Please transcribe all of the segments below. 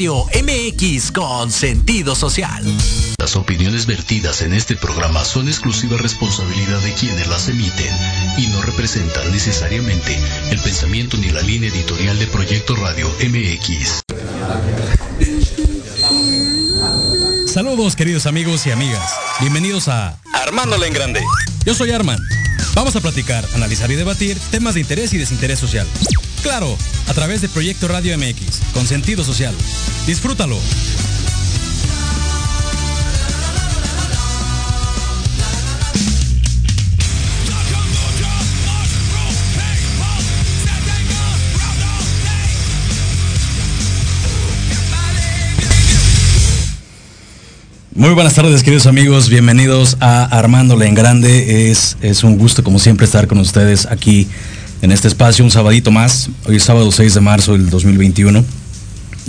Radio MX con sentido social. Las opiniones vertidas en este programa son exclusiva responsabilidad de quienes las emiten y no representan necesariamente el pensamiento ni la línea editorial de Proyecto Radio MX. Saludos queridos amigos y amigas. Bienvenidos a Armándola en Grande. Yo soy Arman. Vamos a platicar, analizar y debatir temas de interés y desinterés social. Claro, a través de Proyecto Radio MX, con sentido social. Disfrútalo. Muy buenas tardes, queridos amigos. Bienvenidos a Armándola en Grande. Es, es un gusto, como siempre, estar con ustedes aquí en este espacio, un sabadito más. Hoy es sábado 6 de marzo del 2021.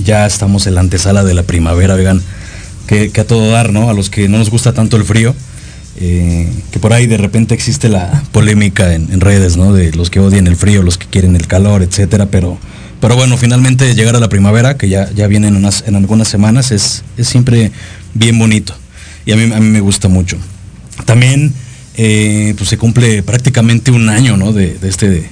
Ya estamos en la antesala de la primavera, vean, que, a todo dar, ¿no? A los que no nos gusta tanto el frío, eh, que por ahí de repente existe la polémica en, redes, ¿no? De los que odian el frío, los que quieren el calor, etcétera, pero, pero bueno, finalmente llegar a la primavera, que ya, ya viene en, unas, en algunas semanas, es, es siempre bien bonito. Y a mí, a mí me gusta mucho. También eh, pues se cumple prácticamente un año ¿no? de este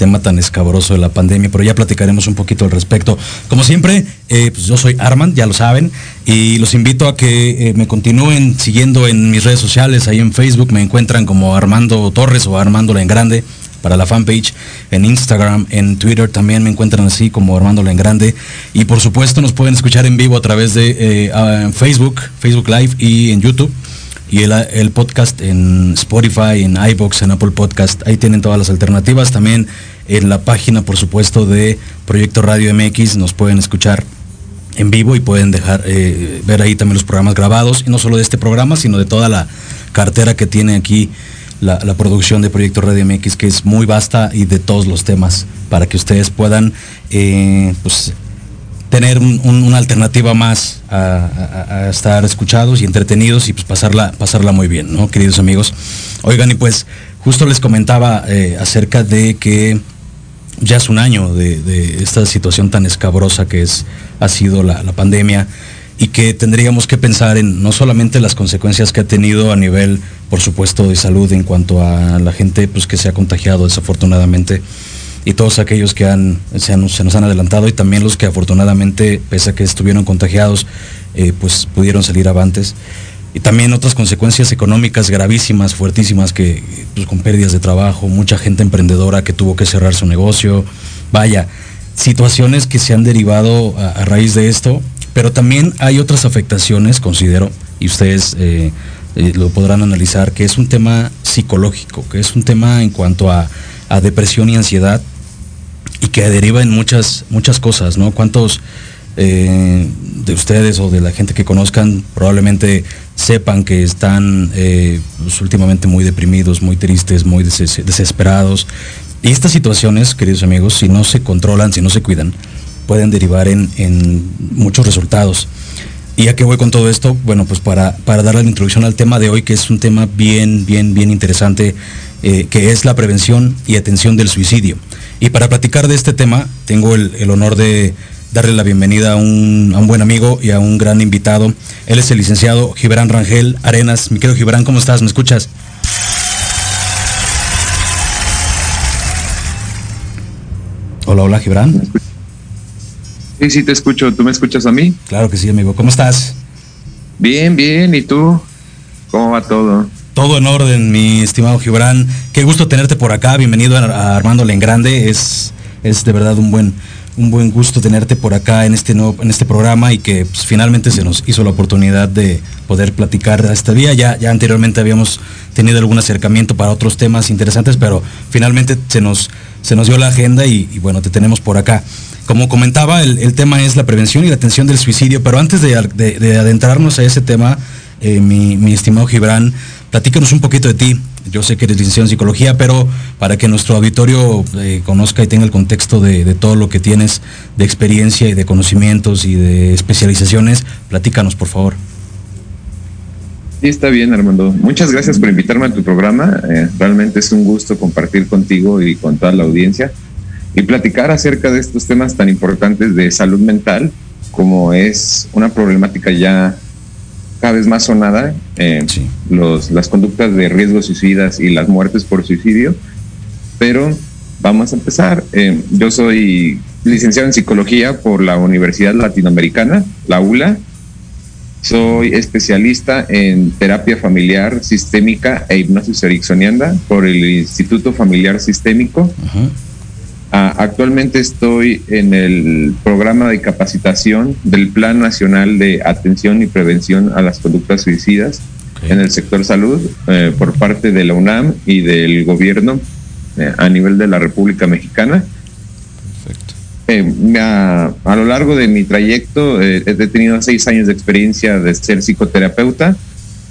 tema tan escabroso de la pandemia, pero ya platicaremos un poquito al respecto. Como siempre, eh, pues yo soy Armand, ya lo saben, y los invito a que eh, me continúen siguiendo en mis redes sociales, ahí en Facebook me encuentran como Armando Torres o Armándola en Grande para la fanpage, en Instagram, en Twitter también me encuentran así como Armándola en Grande, y por supuesto nos pueden escuchar en vivo a través de eh, Facebook, Facebook Live y en YouTube y el, podcast en Spotify, en iBox, en Apple Podcast. Ahí tienen todas las alternativas. También en la página, por supuesto, de Proyecto Radio MX nos pueden escuchar en vivo y pueden dejar eh, ver ahí también los programas grabados, y no solo de este programa, sino de toda la cartera que tiene aquí la, producción de Proyecto Radio MX, que es muy vasta y de todos los temas, para que ustedes puedan eh, pues, tener una alternativa más a, estar escuchados y entretenidos y pues pasarla, pasarla muy bien, ¿no, queridos amigos? Oigan, y pues justo les comentaba eh, acerca de que ya es un año de, esta situación tan escabrosa que es, ha sido la, pandemia y que tendríamos que pensar en no solamente las consecuencias que ha tenido a nivel, por supuesto, de salud en cuanto a la gente pues, que se ha contagiado desafortunadamente, y todos aquellos que han, se, nos han adelantado y también los que afortunadamente, pese a que estuvieron contagiados, eh, pues pudieron salir avantes. Y también otras consecuencias económicas gravísimas, fuertísimas, que pues, con pérdidas de trabajo, mucha gente emprendedora que tuvo que cerrar su negocio. Vaya, situaciones que se han derivado a, raíz de esto, pero también hay otras afectaciones, considero, y ustedes eh, eh, lo podrán analizar, que es un tema psicológico, que es un tema en cuanto a, a depresión y ansiedad, y que deriva en muchas, muchas cosas, ¿no? ¿Cuántos eh, de ustedes o de la gente que conozcan probablemente sepan que están eh, pues, últimamente muy deprimidos, muy tristes, muy desesperados? Y estas situaciones, queridos amigos, si no se controlan, si no se cuidan, pueden derivar en, muchos resultados. ¿Y a qué voy con todo esto? Bueno, pues para, para darle la introducción al tema de hoy, que es un tema bien, bien, bien interesante, eh, que es la prevención y atención del suicidio. Y para platicar de este tema, tengo el, honor de darle la bienvenida a un, buen amigo y a un gran invitado. Él es el licenciado Gibran Rangel Arenas. Mi querido Gibran, ¿cómo estás? ¿Me escuchas? Hola, hola, Gibran. Sí, sí, te escucho. ¿Tú me escuchas a mí? Claro que sí, amigo. ¿Cómo estás? Bien, bien. ¿Y tú? ¿Cómo va todo? Todo en orden, mi estimado Gibran. Qué gusto tenerte por acá. Bienvenido a Armándole en Grande. Es, es de verdad un buen, un buen gusto tenerte por acá en este, en este programa y que pues, finalmente se nos hizo la oportunidad de poder platicar este día. Ya, ya anteriormente habíamos tenido algún acercamiento para otros temas interesantes, pero finalmente se nos, se nos dio la agenda y, bueno, te tenemos por acá. Como comentaba, el, tema es la prevención y la atención del suicidio, pero antes de, adentrarnos a ese tema, eh, mi, mi estimado Gibran, Platícanos un poquito de ti. Yo sé que eres licenciado en psicología, pero para que nuestro auditorio eh, conozca y tenga el contexto de, todo lo que tienes de experiencia y de conocimientos y de especializaciones, platícanos, por favor. Sí, está bien, Armando. Muchas gracias por invitarme a tu programa. Eh, realmente es un gusto compartir contigo y con toda la audiencia. y platicar acerca de estos temas tan importantes de salud mental, como es una problemática ya cada vez más sonada, eh, los, las conductas de riesgos suicidas y las muertes por suicidio. Pero vamos a empezar. Eh, yo soy licenciado en psicología por la Universidad Latinoamericana, la ULA. Soy especialista en terapia familiar sistémica e hipnosis ericksoniana por el Instituto Familiar Sistémico. Ah, actualmente estoy en el programa de capacitación del Plan Nacional de Atención y Prevención a las Conductas Suicidas en el sector salud eh, por parte de la UNAM y del gobierno eh, a nivel de la República Mexicana. Eh, a, a, lo largo de mi trayecto he tenido seis años de experiencia de ser psicoterapeuta.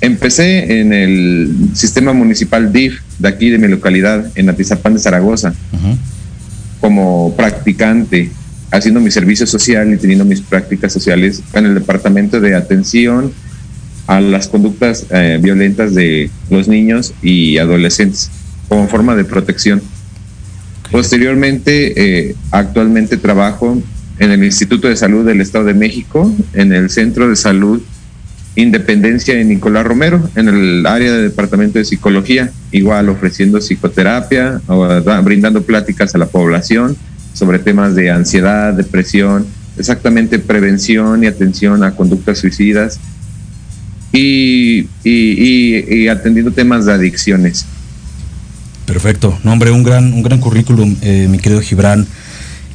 Empecé en el sistema municipal DIF de aquí de mi localidad, en Atizapán de Zaragoza como practicante, haciendo mi servicio social y teniendo mis prácticas sociales en el departamento de atención a las conductas eh, violentas de los niños y adolescentes como forma de protección. Posteriormente, eh, actualmente trabajo en el Instituto de Salud del Estado de México, en el Centro de Salud Independencia de Nicolás Romero en el área de departamento de psicología, igual ofreciendo psicoterapia, brindando pláticas a la población sobre temas de ansiedad, depresión, exactamente prevención y atención a conductas suicidas y, y, atendiendo temas de adicciones. Perfecto, no hombre, un gran, un gran currículum, eh, mi querido Gibran.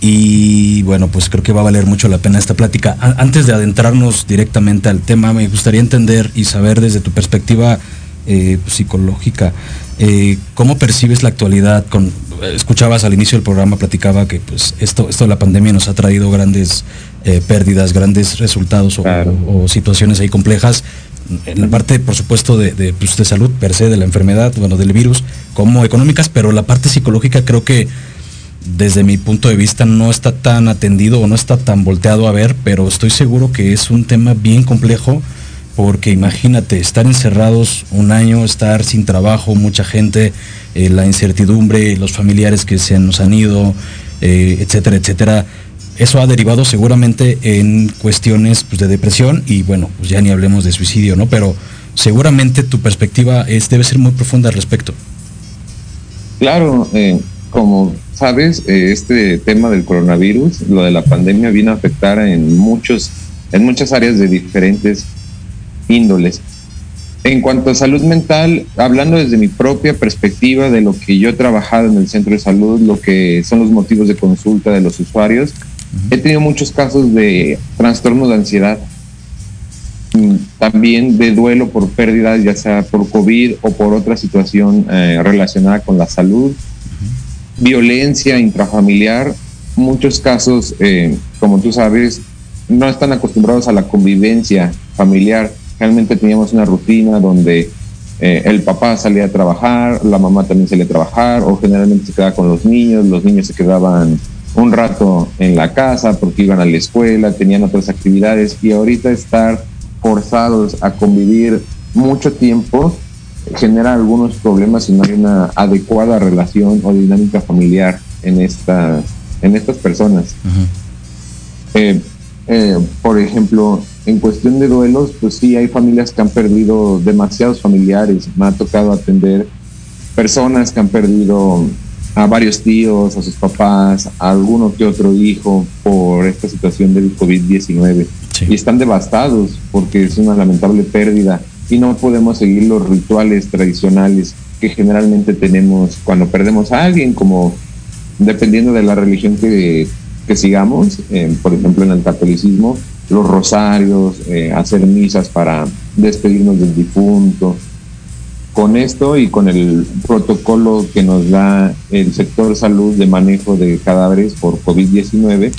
Y bueno, pues creo que va a valer mucho la pena esta plática. antes de adentrarnos directamente al tema, me gustaría entender y saber desde tu perspectiva eh, psicológica, eh, ¿cómo percibes la actualidad? Con, escuchabas al inicio del programa, platicaba que pues esto, esto de la pandemia nos ha traído grandes eh, pérdidas, grandes resultados o, situaciones ahí complejas. En la parte, por supuesto, de, pues, de salud per se, de la enfermedad, bueno, del virus, como económicas, pero la parte psicológica creo que desde mi punto de vista no está tan atendido o no está tan volteado a ver, pero estoy seguro que es un tema bien complejo porque imagínate, estar encerrados un año, estar sin trabajo, mucha gente, eh, la incertidumbre, los familiares que se nos han ido, eh, etcétera, etcétera. Eso ha derivado seguramente en cuestiones pues, de depresión y bueno, pues ya ni hablemos de suicidio, ¿no? Pero seguramente tu perspectiva es, debe ser muy profunda al respecto. Claro, eh, como sabes, eh, este tema del coronavirus, lo de la pandemia, viene a afectar en, muchos, en muchas áreas de diferentes índoles. En cuanto a salud mental, hablando desde mi propia perspectiva de lo que yo he trabajado en el centro de salud, lo que son los motivos de consulta de los usuarios, he tenido muchos casos de trastorno de ansiedad, mm, también de duelo por pérdidas, ya sea por COVID o por otra situación eh, relacionada con la salud, violencia intrafamiliar, muchos casos, eh, como tú sabes, no están acostumbrados a la convivencia familiar. Realmente teníamos una rutina donde eh, el papá salía a trabajar, la mamá también salía a trabajar, o generalmente se quedaba con los niños, los niños se quedaban un rato en la casa porque iban a la escuela, tenían otras actividades, y ahorita estar forzados a convivir mucho tiempo genera algunos problemas si no hay una adecuada relación o dinámica familiar en estas, en estas personas. Eh, eh, por ejemplo, en cuestión de duelos, pues sí, hay familias que han perdido demasiados familiares. Me ha tocado atender personas que han perdido a varios tíos, a sus papás, a alguno que otro hijo por esta situación del COVID-19. Y están devastados porque es una lamentable pérdida y no podemos seguir los rituales tradicionales que generalmente tenemos cuando perdemos a alguien, como dependiendo de la religión que, que sigamos, eh, por ejemplo en el catolicismo, los rosarios, eh, hacer misas para despedirnos del difunto. Con esto y con el protocolo que nos da el sector salud de manejo de cadáveres por COVID-19,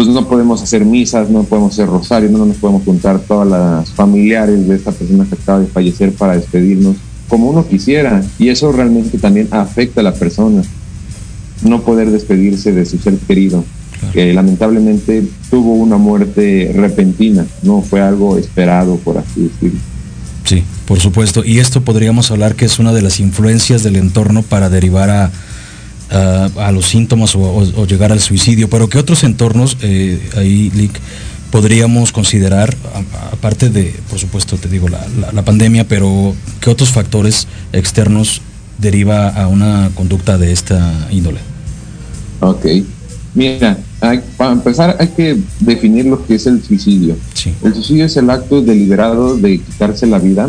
pues no podemos hacer misas, no podemos hacer rosarios, no nos podemos juntar todas las familiares de esta persona que acaba de fallecer para despedirnos como uno quisiera. Y eso realmente también afecta a la persona, no poder despedirse de su ser querido, que lamentablemente tuvo una muerte repentina, no fue algo esperado, por así decirlo. Sí, por supuesto. Y esto podríamos hablar que es una de las influencias del entorno para derivar a a los síntomas o, llegar al suicidio, pero ¿qué otros entornos eh, ahí, Lick, podríamos considerar, aparte de, por supuesto, te digo, la, pandemia, pero qué otros factores externos deriva a una conducta de esta índole? Ok, mira, para empezar hay que definir lo que es el suicidio. El suicidio es el acto deliberado de quitarse la vida.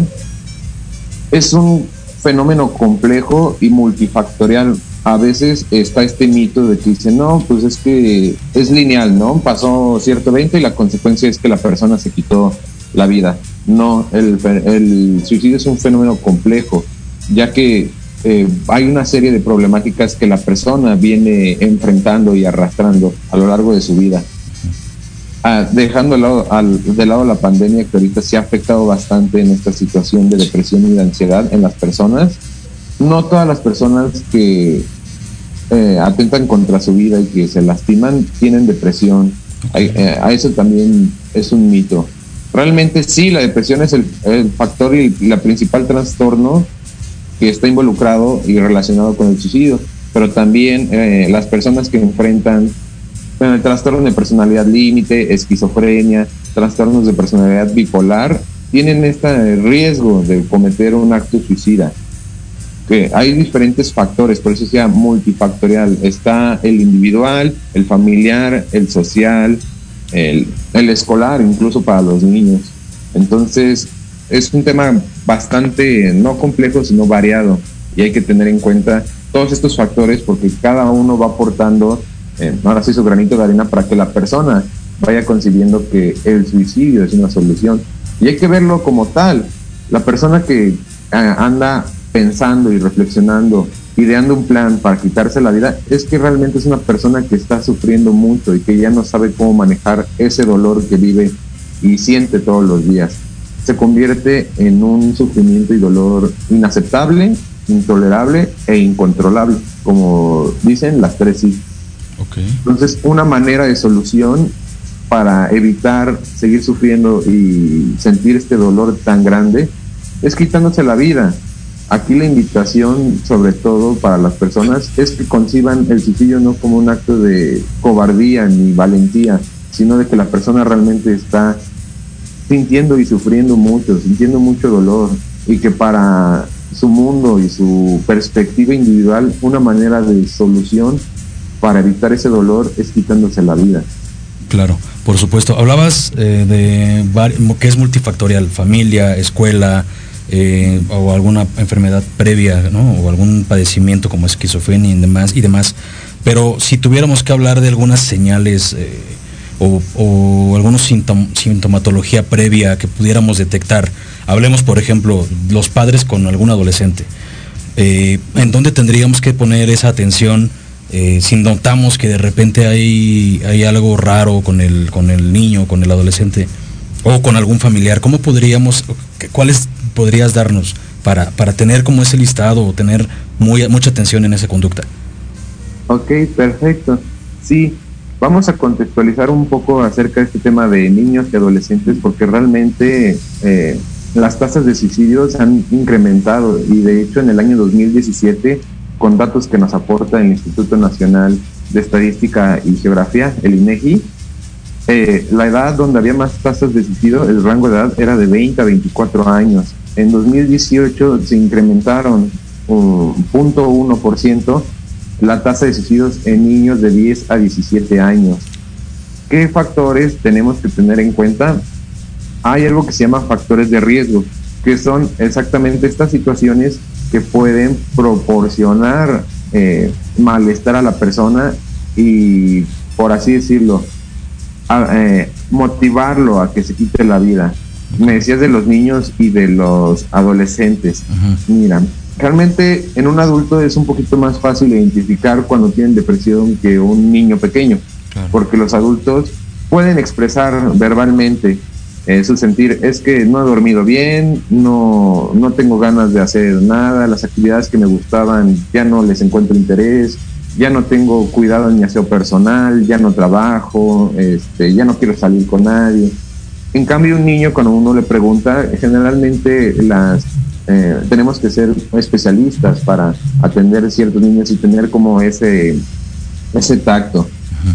Es un fenómeno complejo y multifactorial a veces está este mito de que dicen, no, pues es que es lineal, ¿no? Pasó cierto evento y la consecuencia es que la persona se quitó la vida. No, el, suicidio es un fenómeno complejo, ya que eh, hay una serie de problemáticas que la persona viene enfrentando y arrastrando a lo largo de su vida. Ah, dejando de lado, al, de lado la pandemia que ahorita se ha afectado bastante en esta situación de depresión y de ansiedad en las personas, no todas las personas que eh, atentan contra su vida y que se lastiman tienen depresión. Eh, a eso también es un mito. Realmente sí, la depresión es el, factor y la principal trastorno que está involucrado y relacionado con el suicidio, pero también eh, las personas que enfrentan el trastorno de personalidad límite, esquizofrenia, trastornos de personalidad bipolar, tienen este riesgo de cometer un acto suicida hay diferentes factores, por eso sea multifactorial. Está el individual, el familiar, el social, el, el escolar, incluso para los niños. Entonces, es un tema bastante, no complejo, sino variado. Y hay que tener en cuenta todos estos factores porque cada uno va aportando, eh, ahora sí, su granito de arena para que la persona vaya concibiendo que el suicidio es una solución. Y hay que verlo como tal. La persona que eh, anda pensando y reflexionando, ideando un plan para quitarse la vida, es que realmente es una persona que está sufriendo mucho y que ya no sabe cómo manejar ese dolor que vive y siente todos los días. Se convierte en un sufrimiento y dolor inaceptable, intolerable e incontrolable, como dicen las tres sí. Entonces, una manera de solución para evitar seguir sufriendo y sentir este dolor tan grande es quitándose la vida. Aquí la invitación, sobre todo para las personas, es que conciban el suicidio no como un acto de cobardía ni valentía, sino de que la persona realmente está sintiendo y sufriendo mucho, sintiendo mucho dolor y que para su mundo y su perspectiva individual, una manera de solución para evitar ese dolor es quitándose la vida. Claro, por supuesto. Hablabas eh, de que es multifactorial, familia, escuela, eh, o alguna enfermedad previa, ¿no? O algún padecimiento como esquizofrenia y demás, y demás. Pero si tuviéramos que hablar de algunas señales eh, o, o algunos sintomatología previa que pudiéramos detectar, hablemos por ejemplo los padres con algún adolescente, eh, ¿en dónde tendríamos que poner esa atención? si notamos que de repente hay, hay algo raro con el, con el niño, con el adolescente o con algún familiar, ¿cómo podríamos, cuáles podrías darnos para, para tener como ese listado o tener muy, mucha atención en esa conducta? Ok, perfecto. Sí, vamos a contextualizar un poco acerca de este tema de niños y adolescentes porque realmente eh, las tasas de suicidios han incrementado y de hecho en el año 2017, con datos que nos aporta el Instituto Nacional de Estadística y Geografía, el INEGI, eh, la edad donde había más tasas de suicidio, el rango de edad era de 20 a 24 años en 2018 se incrementaron un uno por ciento la tasa de suicidios en niños de 10 a 17 años. ¿Qué factores tenemos que tener en cuenta? Hay algo que se llama factores de riesgo, que son exactamente estas situaciones que pueden proporcionar eh, malestar a la persona y, por así decirlo, eh, motivarlo a que se quite la vida me decías de los niños y de los adolescentes. Mira, realmente en un adulto es un poquito más fácil identificar cuando tienen depresión que un niño pequeño, porque los adultos pueden expresar verbalmente eh, su sentir, es que no he dormido bien, no, no tengo ganas de hacer nada, las actividades que me gustaban ya no les encuentro interés, ya no tengo cuidado ni aseo personal, ya no trabajo, este, ya no quiero salir con nadie. En cambio, un niño, cuando uno le pregunta, generalmente las eh, tenemos que ser especialistas para atender a ciertos niños y tener como ese, ese tacto.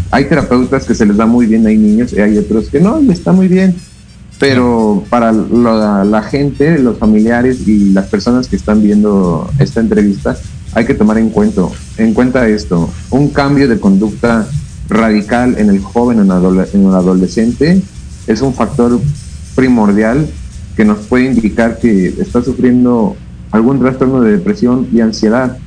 Hay terapeutas que se les da muy bien, hay niños y hay otros que no, les está muy bien. Pero para la, gente, los familiares y las personas que están viendo esta entrevista, hay que tomar en cuenta, en cuenta esto. Un cambio de conducta radical en el joven o en el adolescente es un factor primordial que nos puede indicar que está sufriendo algún trastorno de depresión y ansiedad,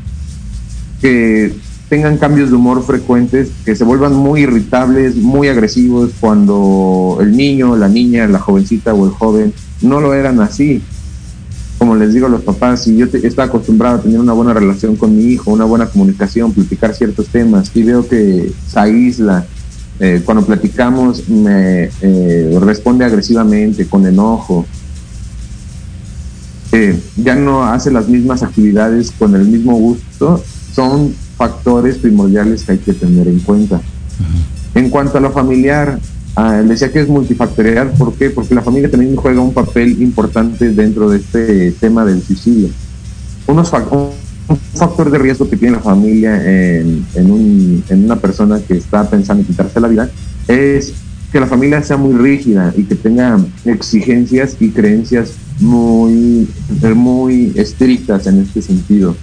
que tengan cambios de humor frecuentes, que se vuelvan muy irritables, muy agresivos cuando el niño, la niña, la jovencita o el joven no lo eran así. Como les digo a los papás, si yo estaba acostumbrado a tener una buena relación con mi hijo, una buena comunicación, platicar ciertos temas, y veo que se aísla, eh, cuando platicamos me eh, responde agresivamente, con enojo, eh, ya no hace las mismas actividades con el mismo gusto, son factores primordiales que hay que tener en cuenta. En cuanto a lo familiar, uh, decía que es multifactorial, ¿por qué? Porque la familia también juega un papel importante dentro de este tema del suicidio. Unos un factor de riesgo que tiene la familia en, en una persona que está pensando en quitarse la vida es que la familia sea muy rígida y que tenga exigencias y creencias muy, muy estrictas en este sentido.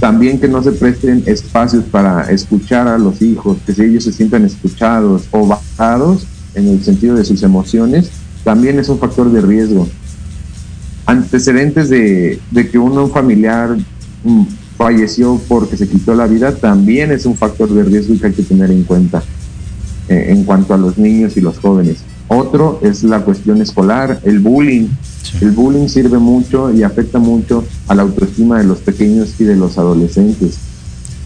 También que no se presten espacios para escuchar a los hijos, que si ellos se sientan escuchados o bajados en el sentido de sus emociones, también es un factor de riesgo. Antecedentes de, de que uno familiar mm, falleció porque se quitó la vida también es un factor de riesgo que hay que tener en cuenta eh, en cuanto a los niños y los jóvenes. Otro es la cuestión escolar, el bullying. El bullying sirve mucho y afecta mucho a la autoestima de los pequeños y de los adolescentes.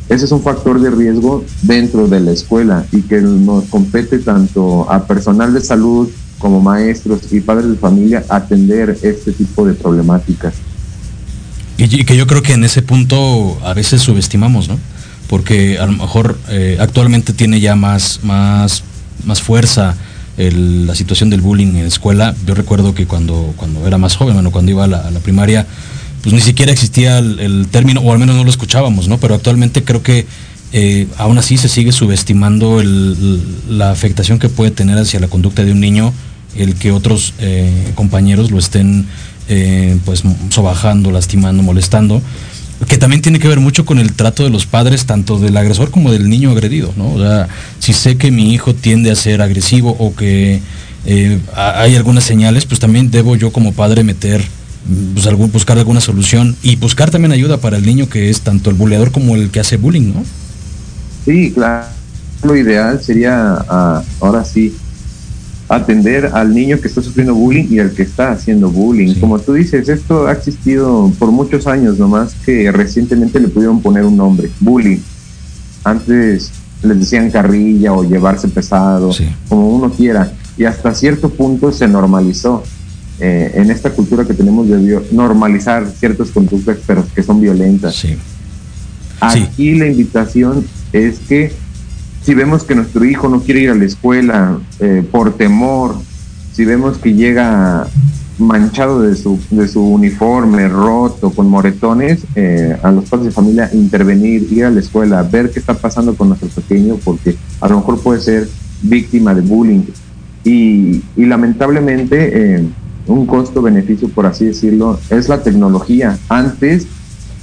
Ese es un factor de riesgo dentro de la escuela y que nos compete tanto a personal de salud como maestros y padres de familia atender este tipo de problemáticas. Y que yo creo que en ese punto a veces subestimamos, ¿no? Porque a lo mejor eh, actualmente tiene ya más, más, más fuerza la situación del bullying en la escuela. Yo recuerdo que cuando, cuando era más joven, bueno, cuando iba a la, primaria, pues ni siquiera existía el, término, o al menos no lo escuchábamos, ¿no? Pero actualmente creo que eh, aún así se sigue subestimando la afectación que puede tener hacia la conducta de un niño el que otros eh, compañeros lo estén eh, pues sobajando, lastimando, molestando que también tiene que ver mucho con el trato de los padres, tanto del agresor como del niño agredido, ¿no? O sea, si sé que mi hijo tiende a ser agresivo o que eh, hay algunas señales, pues también debo yo como padre meter, pues, algún, buscar alguna solución y buscar también ayuda para el niño que es tanto el buleador como el que hace bullying, ¿no? Sí, claro. Lo ideal sería, ah, ahora sí, atender al niño que está sufriendo bullying y al que está haciendo bullying. Como tú dices, esto ha existido por muchos años, nomás que recientemente le pudieron poner un nombre, bullying. Antes les decían carrilla o llevarse pesado, como uno quiera, y hasta cierto punto se normalizó. Eh, en esta cultura que tenemos de normalizar ciertas conductas pero que son violentas. Aquí la invitación es que si vemos que nuestro hijo no quiere ir a la escuela eh, por temor, si vemos que llega manchado de su, de su uniforme, roto, con moretones, eh, a los padres de familia intervenir, ir a la escuela, ver qué está pasando con nuestro pequeño, porque a lo mejor puede ser víctima de bullying. Y, y lamentablemente, eh, un costo-beneficio, por así decirlo, es la tecnología. Antes,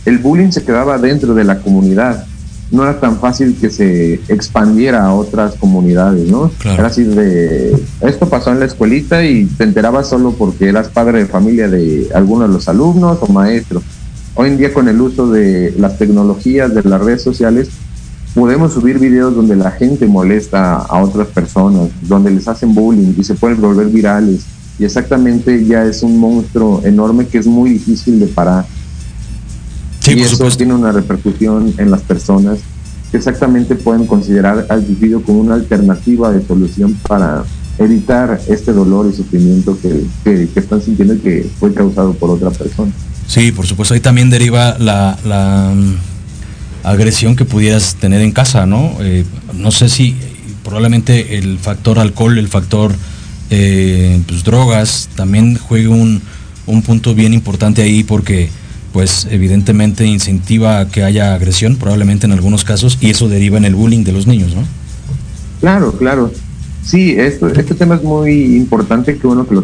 el bullying se quedaba dentro de la comunidad no era tan fácil que se expandiera a otras comunidades, ¿no? Era así de, esto pasó en la escuelita y te enterabas solo porque eras padre de familia de algunos de los alumnos o maestros. Hoy en día con el uso de las tecnologías, de las redes sociales, podemos subir videos donde la gente molesta a otras personas, donde les hacen bullying y se pueden volver virales. Y exactamente ya es un monstruo enorme que es muy difícil de parar y eso tiene una repercusión en las personas que exactamente pueden considerar al suicidio como una alternativa de solución para evitar este dolor y sufrimiento que, están sintiendo y que fue causado por otra persona. Sí, por supuesto. Ahí también deriva la, mm, agresión que pudieras tener en casa, ¿no? Eh, no sé si probablemente el factor alcohol, el factor eh, pues, drogas, también juegue un, un punto bien importante ahí porque pues evidentemente incentiva que haya agresión, probablemente en algunos casos, y eso deriva en el bullying de los niños, ¿no? Claro, claro. Sí, esto, este tema es muy importante, que uno que lo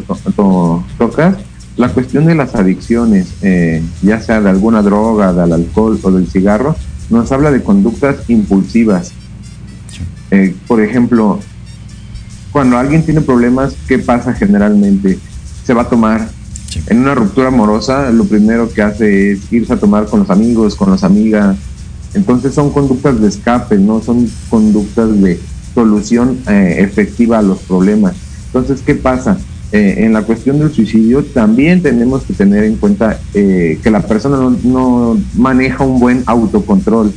toca. La cuestión de las adicciones, eh, ya sea de alguna droga, del alcohol o del cigarro, nos habla de conductas impulsivas. Eh, por ejemplo, cuando alguien tiene problemas, ¿qué pasa generalmente? Se va a tomar. En una ruptura amorosa, lo primero que hace es irse a tomar con los amigos, con las amigas. Entonces son conductas de escape, no son conductas de solución eh, efectiva a los problemas. Entonces, ¿qué pasa? Eh, en la cuestión del suicidio también tenemos que tener en cuenta eh, que la persona no, maneja un buen autocontrol.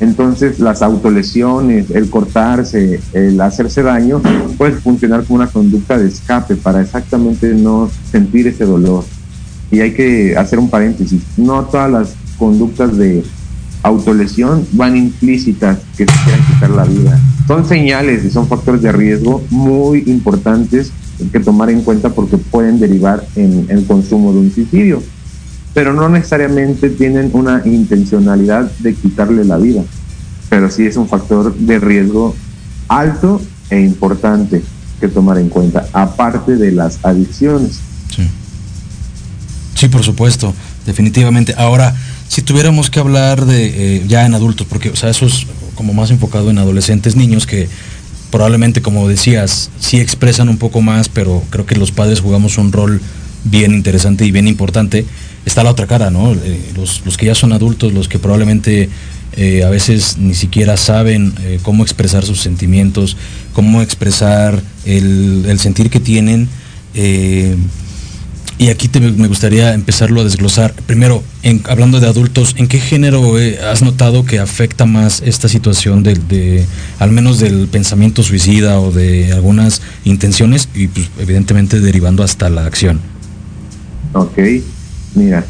Entonces las autolesiones, el cortarse, el hacerse daño, puede funcionar como una conducta de escape para exactamente no sentir ese dolor. Y hay que hacer un paréntesis, no todas las conductas de autolesión van implícitas que se quieran quitar la vida. Son señales y son factores de riesgo muy importantes que tomar en cuenta porque pueden derivar en el consumo de un suicidio, pero no necesariamente tienen una intencionalidad de quitarle la vida, pero sí es un factor de riesgo alto e importante que tomar en cuenta, aparte de las adicciones. Sí, por supuesto, definitivamente. Ahora, si tuviéramos que hablar de eh, ya en adultos, porque o sea, eso es como más enfocado en adolescentes, niños que probablemente, como decías, sí expresan un poco más, pero creo que los padres jugamos un rol bien interesante y bien importante. Está la otra cara, ¿no? Eh, los, que ya son adultos, los que probablemente eh, a veces ni siquiera saben eh, cómo expresar sus sentimientos, cómo expresar el, sentir que tienen. Y aquí me gustaría empezarlo a desglosar. Primero, hablando de adultos, ¿en qué género has notado que afecta más esta situación de, al menos del pensamiento suicida o de algunas intenciones y pues, evidentemente derivando hasta la acción? Ok, mira,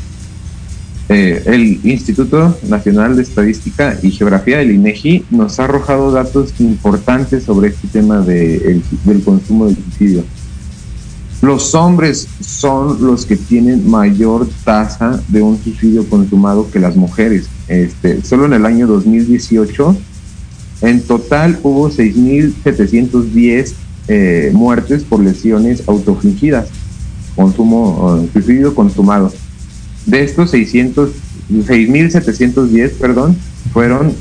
eh, el Instituto Nacional de Estadística y Geografía del INEGI nos ha arrojado datos importantes sobre este tema del consumo de suicidio. Los hombres son los que tienen mayor tasa de un suicidio consumado que las mujeres. Este, solo en el año 2018, en total hubo 6.710 eh, muertes por lesiones autofingidas, consumo, suicidio consumado. De estos 600, 6.710, perdón, fueron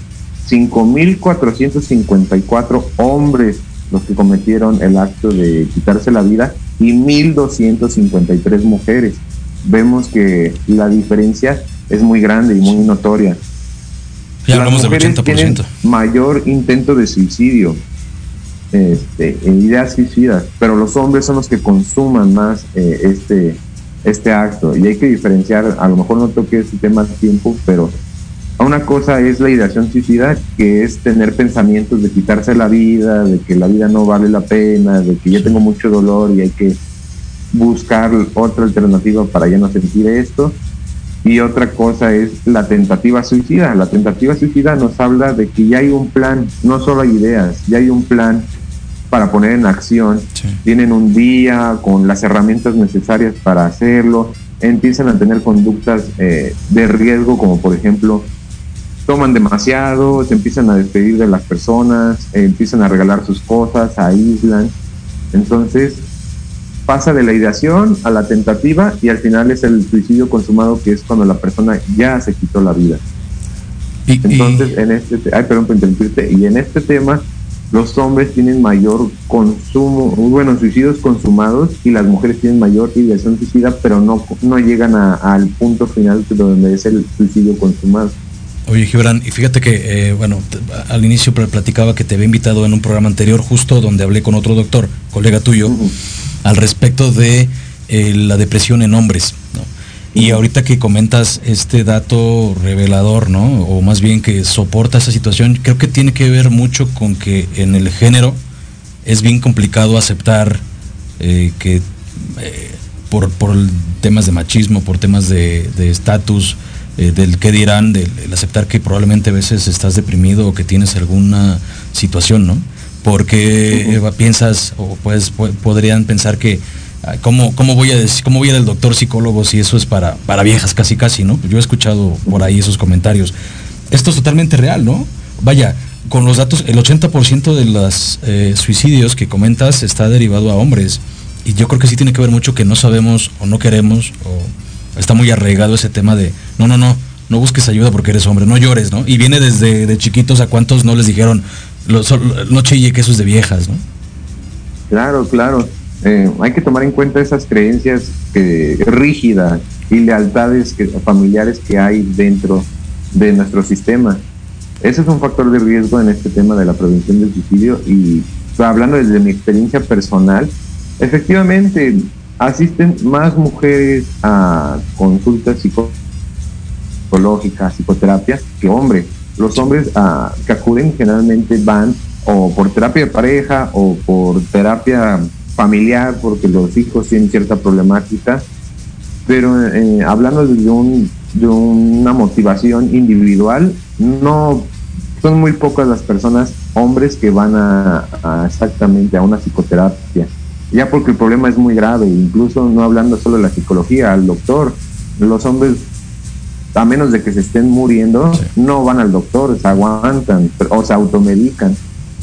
5.454 hombres los que cometieron el acto de quitarse la vida y 1.253 mujeres. Vemos que la diferencia es muy grande y muy notoria. Ya hablamos del 80%. mayor intento de suicidio, este, ideas suicidas, pero los hombres son los que consuman más eh, este, este acto. Y hay que diferenciar, a lo mejor no toque este tema a tiempo, pero una cosa es la ideación suicida, que es tener pensamientos de quitarse la vida, de que la vida no vale la pena, de que ya tengo mucho dolor y hay que buscar otra alternativa para ya no sentir esto. Y otra cosa es la tentativa suicida. La tentativa suicida nos habla de que ya hay un plan, no solo hay ideas, ya hay un plan para poner en acción. Tienen un día con las herramientas necesarias para hacerlo. Empiezan a tener conductas eh, de riesgo, como por ejemplo toman demasiado, se empiezan a despedir de las personas, eh, empiezan a regalar sus cosas, aíslan. Entonces pasa de la ideación a la tentativa y al final es el suicidio consumado que es cuando la persona ya se quitó la vida. Entonces, en este, ay, perdón por interrumpirte, y en este tema, los hombres tienen mayor consumo, bueno, suicidios consumados y las mujeres tienen mayor ideación suicida, pero no, no llegan al punto final donde es el suicidio consumado. Oye, Gibran, y fíjate que, eh, bueno, al inicio platicaba que te había invitado en un programa anterior, justo donde hablé con otro doctor, colega tuyo, al respecto de eh, la depresión en hombres. Y ahorita que comentas este dato revelador, ¿no? O más bien que soporta esa situación, creo que tiene que ver mucho con que en el género es bien complicado aceptar eh, que por, temas de machismo, por temas de estatus, eh, del qué dirán, del aceptar que probablemente a veces estás deprimido o que tienes alguna situación, ¿no? Porque piensas o pues podrían pensar que ¿Cómo, cómo voy a decir, cómo voy a al doctor psicólogo si eso es para, para viejas casi casi, ¿no? Yo he escuchado por ahí esos comentarios. Esto es totalmente real, ¿no? Vaya, con los datos, el 80% de los eh, suicidios que comentas está derivado a hombres. Y yo creo que sí tiene que ver mucho que no sabemos o no queremos o está muy arraigado ese tema de, no, no, no, no busques ayuda porque eres hombre, no llores, ¿no? Y viene desde de chiquitos a cuántos no les dijeron, no chille que eso es de viejas, ¿no? Claro, claro. Eh, hay que tomar en cuenta esas creencias rígidas y lealtades familiares que hay dentro de nuestro sistema. Ese es un factor de riesgo en este tema de la prevención del suicidio y hablando desde mi experiencia personal, efectivamente asisten más mujeres a consultas psicológicas, psicoterapia, que hombres. Los hombres ah, que acuden generalmente van o por terapia de pareja o por terapia familiar porque los hijos tienen cierta problemática, pero eh, hablando de, un, de una motivación individual, no son muy pocas las personas, hombres, que van a, exactamente a una psicoterapia, ya porque el problema es muy grave, incluso no hablando solo de la psicología, al doctor, los hombres a menos de que se estén muriendo, no van al doctor, se aguantan o se automedican.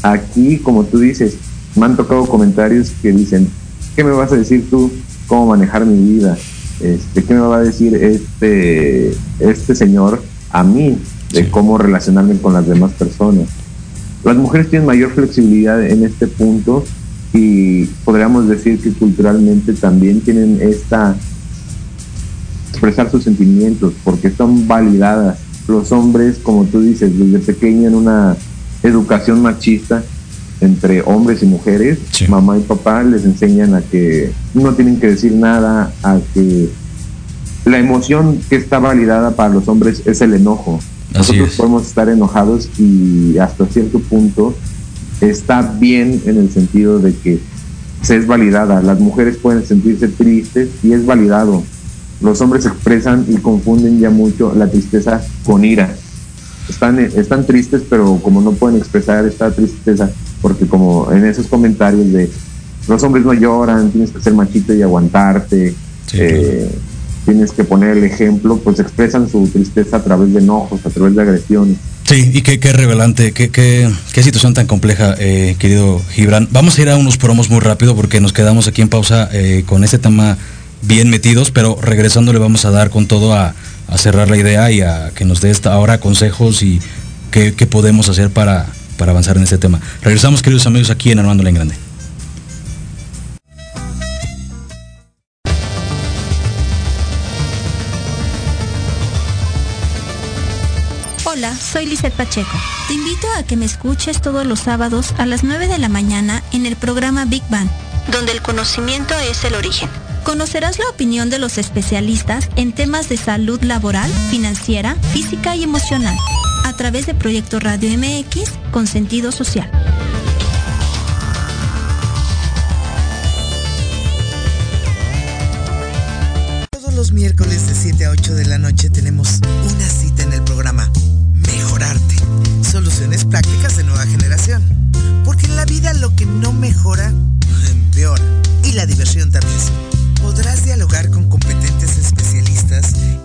Aquí, como tú dices, me han tocado comentarios que dicen, ¿qué me vas a decir tú cómo manejar mi vida? Este, ¿Qué me va a decir este, este señor a mí de cómo relacionarme con las demás personas? Las mujeres tienen mayor flexibilidad en este punto y podríamos decir que culturalmente también tienen esta expresar sus sentimientos porque son validadas. Los hombres, como tú dices, desde pequeño en una educación machista, entre hombres y mujeres, mamá y papá les enseñan a que no tienen que decir nada, a que la emoción que está validada para los hombres es el enojo. Nosotros podemos estar enojados y hasta cierto punto está bien en el sentido de que se es validada. Las mujeres pueden sentirse tristes y es validado. Los hombres expresan y confunden ya mucho la tristeza con ira. Están, están tristes, pero como no pueden expresar esta tristeza, porque como en esos comentarios de los hombres no lloran, tienes que ser machito y aguantarte, eh, tienes que poner el ejemplo, pues expresan su tristeza a través de enojos, a través de agresiones. Sí, y qué, qué revelante, qué, qué, qué, situación tan compleja, eh, querido Gibran. Vamos a ir a unos promos muy rápido porque nos quedamos aquí en pausa eh, con este tema bien metidos, pero regresando le vamos a dar con todo a, a cerrar la idea y a que nos dé esta ahora consejos y qué, qué podemos hacer para para avanzar en este tema. Regresamos, queridos amigos, aquí en Armando en Grande. Hola, soy Lizeth Pacheco. Te invito a que me escuches todos los sábados a las 9 de la mañana en el programa Big Bang, donde el conocimiento es el origen. Conocerás la opinión de los especialistas en temas de salud laboral, financiera, física y emocional a través de Proyecto Radio MX con sentido social. Todos los miércoles de 7 a 8 de la noche tenemos una cita en el programa Mejorarte. Soluciones prácticas de nueva generación. Porque en la vida lo que no mejora, empeora. Y la diversión también.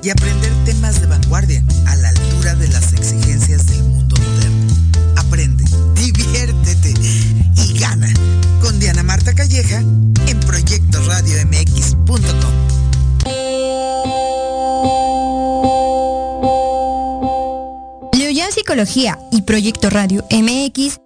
Y aprender temas de vanguardia a la altura de las exigencias del mundo moderno. Aprende, diviértete y gana con Diana Marta Calleja en proyectoradiomx.com. Psicología y Proyecto Radio MX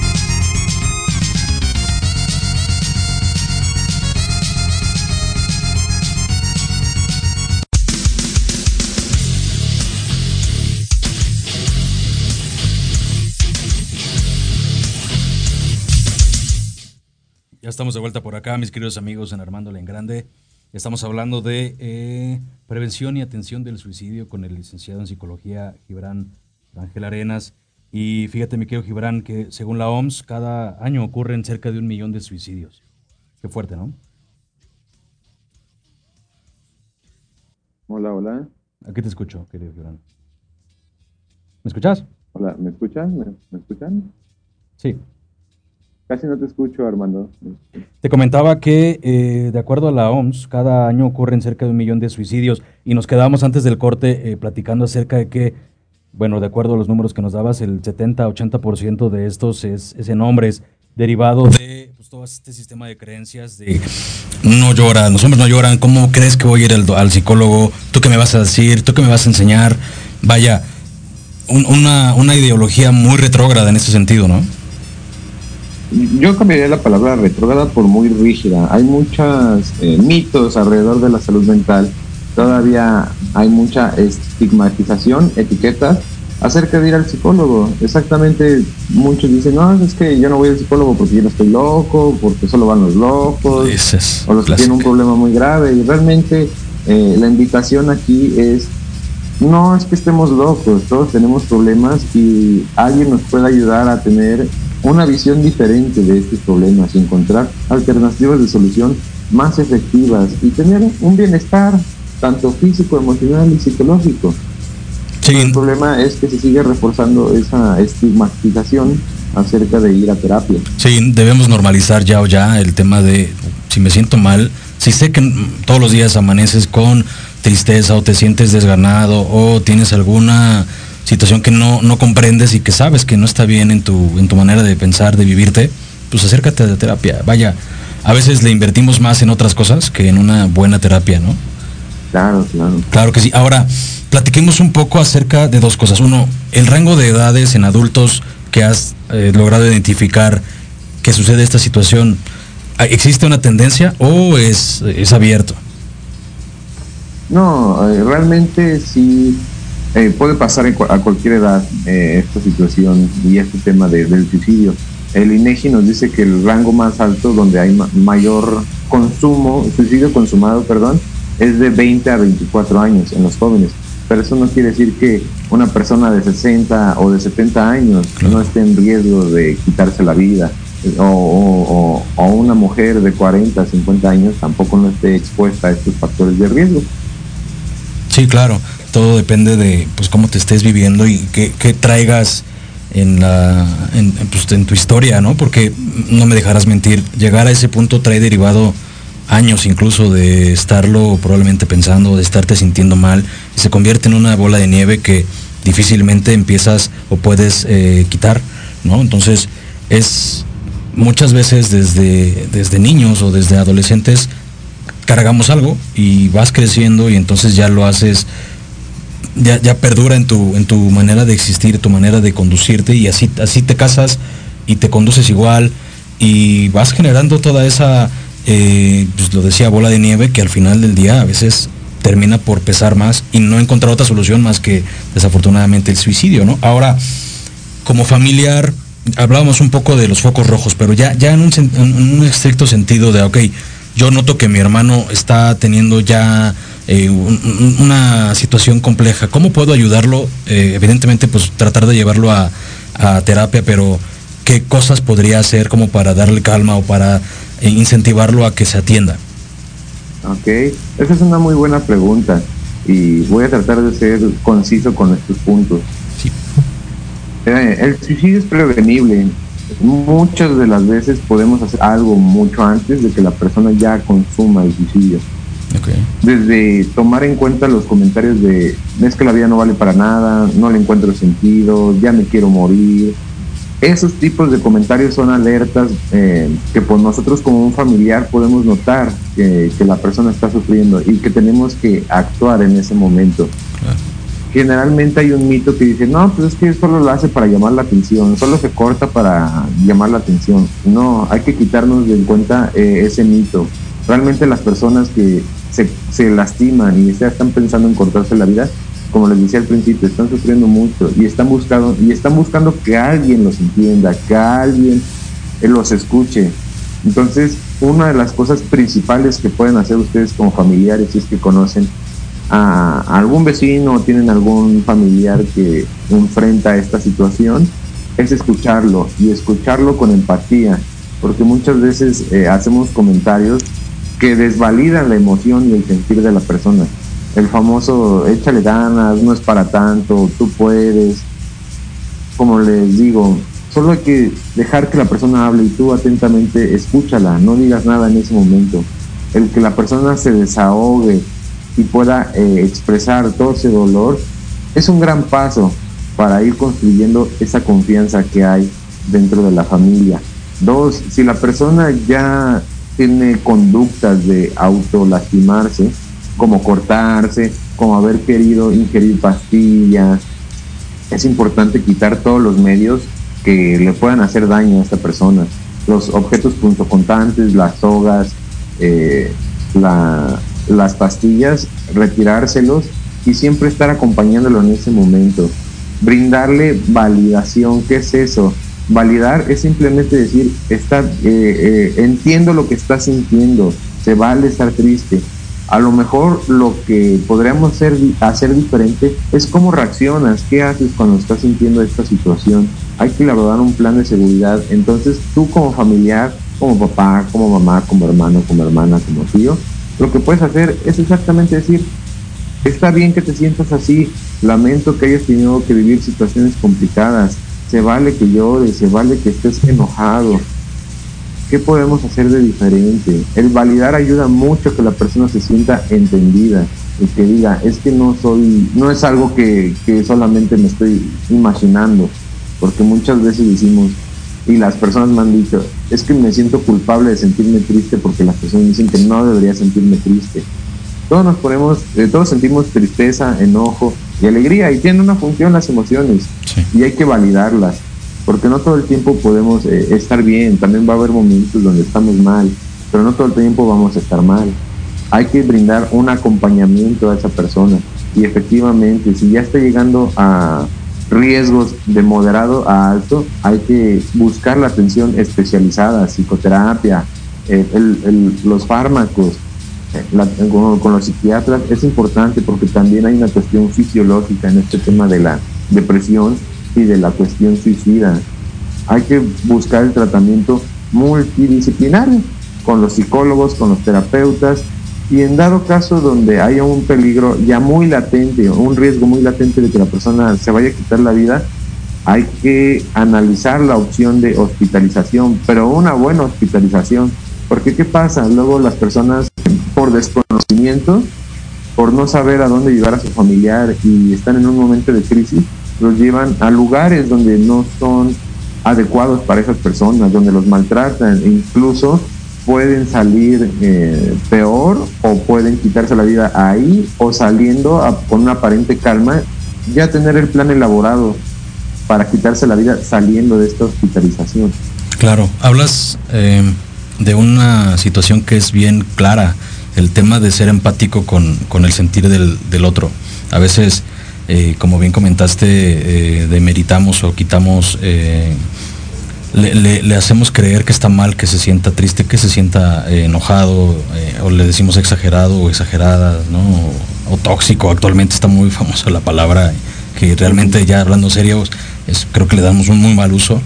Estamos de vuelta por acá, mis queridos amigos en Armándole en Grande. Estamos hablando de eh, prevención y atención del suicidio con el licenciado en psicología Gibran Ángel Arenas. Y fíjate, mi querido Gibran, que según la OMS, cada año ocurren cerca de un millón de suicidios. Qué fuerte, ¿no? Hola, hola. Aquí te escucho, querido Gibran. ¿Me escuchas? Hola, ¿me escuchan? ¿Me, me escuchan? Sí. Casi no te escucho, Armando. Te comentaba que, eh, de acuerdo a la OMS, cada año ocurren cerca de un millón de suicidios y nos quedamos antes del corte eh, platicando acerca de que, bueno, de acuerdo a los números que nos dabas, el 70-80% de estos es, es, en hombres, derivado de pues, todo este sistema de creencias de no lloran, los hombres no lloran, ¿cómo crees que voy a ir al, al psicólogo? ¿Tú qué me vas a decir? ¿Tú qué me vas a enseñar? Vaya, un, una, una ideología muy retrógrada en ese sentido, ¿no? Yo cambiaría la palabra retrógrada por muy rígida. Hay muchos eh, mitos alrededor de la salud mental. Todavía hay mucha estigmatización, etiquetas acerca de ir al psicólogo. Exactamente, muchos dicen, no, es que yo no voy al psicólogo porque yo no estoy loco, porque solo van los locos, es o los que tienen un problema muy grave. Y realmente eh, la invitación aquí es, no es que estemos locos, todos tenemos problemas y alguien nos puede ayudar a tener una visión diferente de estos problemas y encontrar alternativas de solución más efectivas y tener un bienestar tanto físico, emocional y psicológico. Sí. El problema es que se sigue reforzando esa estigmatización acerca de ir a terapia. Sí, debemos normalizar ya o ya el tema de si me siento mal, si sé que todos los días amaneces con tristeza o te sientes desganado o tienes alguna situación que no, no comprendes y que sabes que no está bien en tu, en tu manera de pensar, de vivirte, pues acércate a la terapia. Vaya, a veces le invertimos más en otras cosas que en una buena terapia, ¿no? Claro, claro. Claro que sí. Ahora, platiquemos un poco acerca de dos cosas. Uno, el rango de edades en adultos que has eh, logrado identificar que sucede esta situación. ¿Existe una tendencia o es, es abierto? No, eh, realmente sí eh, puede pasar a cualquier edad eh, esta situación y este tema de, del suicidio. El INEGI nos dice que el rango más alto donde hay ma mayor consumo, suicidio consumado, perdón, es de 20 a 24 años en los jóvenes. Pero eso no quiere decir que una persona de 60 o de 70 años no esté en riesgo de quitarse la vida. O, o, o, una mujer de 40, 50 años tampoco no esté expuesta a estos factores de riesgo. Sí, claro todo depende de pues cómo te estés viviendo y qué, traigas en la pues, en, tu historia, ¿no? Porque no me dejarás mentir, llegar a ese punto trae derivado años incluso de estarlo probablemente pensando, de estarte sintiendo mal, y se convierte en una bola de nieve que difícilmente empiezas o puedes eh, quitar, ¿no? Entonces es muchas veces desde, desde niños o desde adolescentes cargamos algo y vas creciendo y entonces ya lo haces ya, ya, perdura en tu, en tu manera de existir, tu manera de conducirte y así, así te casas y te conduces igual y vas generando toda esa, eh, pues lo decía, bola de nieve que al final del día a veces termina por pesar más y no encontrar otra solución más que desafortunadamente el suicidio, ¿no? Ahora, como familiar, hablábamos un poco de los focos rojos, pero ya, ya en, un, en un estricto sentido de, ok, yo noto que mi hermano está teniendo ya eh, un, una situación compleja. ¿Cómo puedo ayudarlo? Eh, evidentemente, pues tratar de llevarlo a, a, terapia, pero ¿qué cosas podría hacer como para darle calma o para eh, incentivarlo a que se atienda? Ok, esa es una muy buena pregunta y voy a tratar de ser conciso con estos puntos. Eh, el suicidio es prevenible. Muchas de las veces podemos hacer algo mucho antes de que la persona ya consuma el suicidio. Desde tomar en cuenta los comentarios de es que la vida no vale para nada, no le encuentro sentido, ya me quiero morir. Esos tipos de comentarios son alertas eh, que por nosotros como un familiar podemos notar que, la persona está sufriendo y que tenemos que actuar en ese momento. Generalmente hay un mito que dice, no, pues es que solo lo hace para llamar la atención, solo se corta para llamar la atención. No, hay que quitarnos de en cuenta eh, ese mito. Realmente las personas que se, lastiman y están pensando en cortarse la vida, como les decía al principio, están sufriendo mucho y están buscando, y están buscando que alguien los entienda, que alguien los escuche. Entonces, una de las cosas principales que pueden hacer ustedes como familiares, si es que conocen a algún vecino o tienen algún familiar que enfrenta esta situación, es escucharlo y escucharlo con empatía, porque muchas veces eh, hacemos comentarios que desvalidan la emoción y el sentir de la persona. El famoso échale ganas, no es para tanto, tú puedes. Como les digo, solo hay que dejar que la persona hable y tú atentamente escúchala, no digas nada en ese momento. El que la persona se desahogue y pueda eh, expresar todo ese dolor es un gran paso para ir construyendo esa confianza que hay dentro de la familia. Dos, si la persona ya tiene conductas de autolastimarse, como cortarse, como haber querido ingerir pastillas. Es importante quitar todos los medios que le puedan hacer daño a esta persona. Los objetos punzocontantes, las sogas, eh, las pastillas, retirárselos y siempre estar acompañándolo en ese momento. Brindarle validación, ¿qué es eso? Validar es simplemente decir, está, eh, eh, entiendo lo que estás sintiendo, se vale estar triste. A lo mejor lo que podríamos hacer, hacer diferente es cómo reaccionas, qué haces cuando estás sintiendo esta situación. Hay que elaborar un plan de seguridad. Entonces tú como familiar, como papá, como mamá, como hermano, como hermana, como tío, lo que puedes hacer es exactamente decir, está bien que te sientas así, lamento que hayas tenido que vivir situaciones complicadas, se vale que llores, se vale que estés enojado. ¿Qué podemos hacer de diferente? El validar ayuda mucho que la persona se sienta entendida y que diga, es que no soy, no es algo que, que solamente me estoy imaginando, porque muchas veces decimos, y las personas me han dicho, es que me siento culpable de sentirme triste porque las personas dicen que no debería sentirme triste. Todos nos ponemos, eh, todos sentimos tristeza, enojo y alegría y tienen una función las emociones y hay que validarlas porque no todo el tiempo podemos eh, estar bien, también va a haber momentos donde estamos mal, pero no todo el tiempo vamos a estar mal. Hay que brindar un acompañamiento a esa persona y efectivamente si ya está llegando a riesgos de moderado a alto, hay que buscar la atención especializada, psicoterapia, eh, los fármacos, con, los psiquiatras es importante porque también hay una cuestión fisiológica en este tema de la depresión y de la cuestión suicida. Hay que buscar el tratamiento multidisciplinario con los psicólogos, con los terapeutas y en dado caso donde haya un peligro ya muy latente, un riesgo muy latente de que la persona se vaya a quitar la vida, hay que analizar la opción de hospitalización, pero una buena hospitalización. Porque ¿qué pasa? Luego las personas por desconocimiento, por no saber a dónde llevar a su familiar y están en un momento de crisis, los llevan a lugares donde no son adecuados para esas personas, donde los maltratan e incluso pueden salir eh, peor o pueden quitarse la vida ahí o saliendo con una aparente calma, ya tener el plan elaborado para quitarse la vida saliendo de esta hospitalización. Claro, hablas eh, de una situación que es bien clara el tema de ser empático con, el sentir del, otro. A veces, eh, como bien comentaste, eh, demeritamos o quitamos, eh, le, hacemos creer que está mal, que se sienta triste, que se sienta enojado, o le decimos exagerado o exagerada, ¿no? O, tóxico. Actualmente está muy famosa la palabra, que realmente ya hablando serios, creo que le damos un muy mal uso.